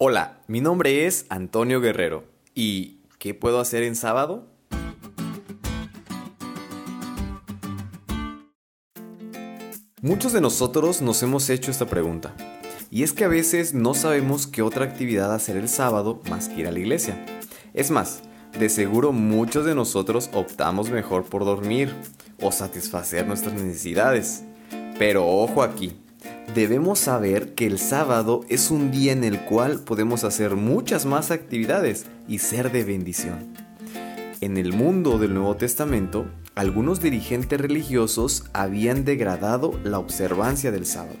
Hola, mi nombre es Antonio Guerrero. ¿Y qué puedo hacer en sábado? Muchos de nosotros nos hemos hecho esta pregunta. Y es que a veces no sabemos qué otra actividad hacer el sábado más que ir a la iglesia. Es más, de seguro muchos de nosotros optamos mejor por dormir o satisfacer nuestras necesidades. Pero ojo aquí, debemos saber que el sábado es un día en el cual podemos hacer muchas más actividades y ser de bendición. En el mundo del Nuevo Testamento, algunos dirigentes religiosos habían degradado la observancia del sábado,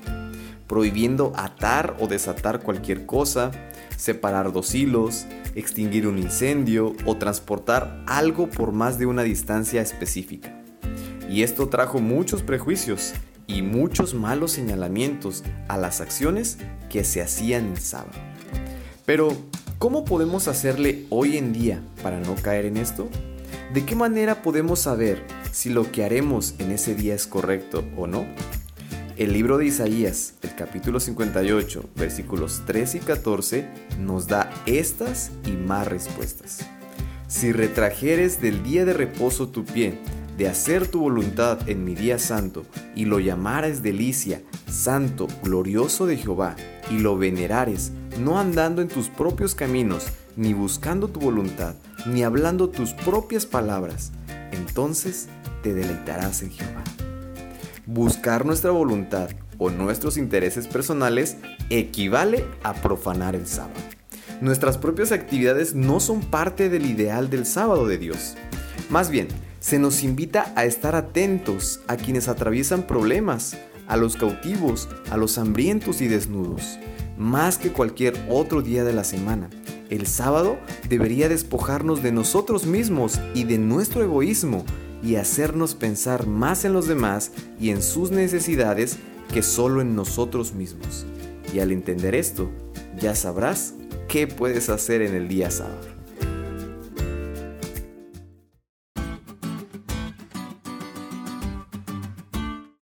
prohibiendo atar o desatar cualquier cosa, separar dos hilos, extinguir un incendio o transportar algo por más de una distancia específica. Y esto trajo muchos prejuicios y muchos malos señalamientos a las acciones que se hacían el sábado. Pero, ¿cómo podemos hacerle hoy en día para no caer en esto? ¿De qué manera podemos saber si lo que haremos en ese día es correcto o no? El libro de Isaías, el capítulo 58, versículos 13 y 14, nos da estas y más respuestas. Si retrajeres del día de reposo tu pie, de hacer tu voluntad en mi día santo, y lo llamares delicia, santo, glorioso de Jehová, y lo venerares, no andando en tus propios caminos, ni buscando tu voluntad, ni hablando tus propias palabras, entonces te deleitarás en Jehová. Buscar nuestra voluntad o nuestros intereses personales equivale a profanar el sábado. Nuestras propias actividades no son parte del ideal del sábado de Dios. Más bien, se nos invita a estar atentos a quienes atraviesan problemas, a los cautivos, a los hambrientos y desnudos, más que cualquier otro día de la semana. El sábado debería despojarnos de nosotros mismos y de nuestro egoísmo y hacernos pensar más en los demás y en sus necesidades que solo en nosotros mismos. Y al entender esto, ya sabrás qué puedes hacer en el día sábado.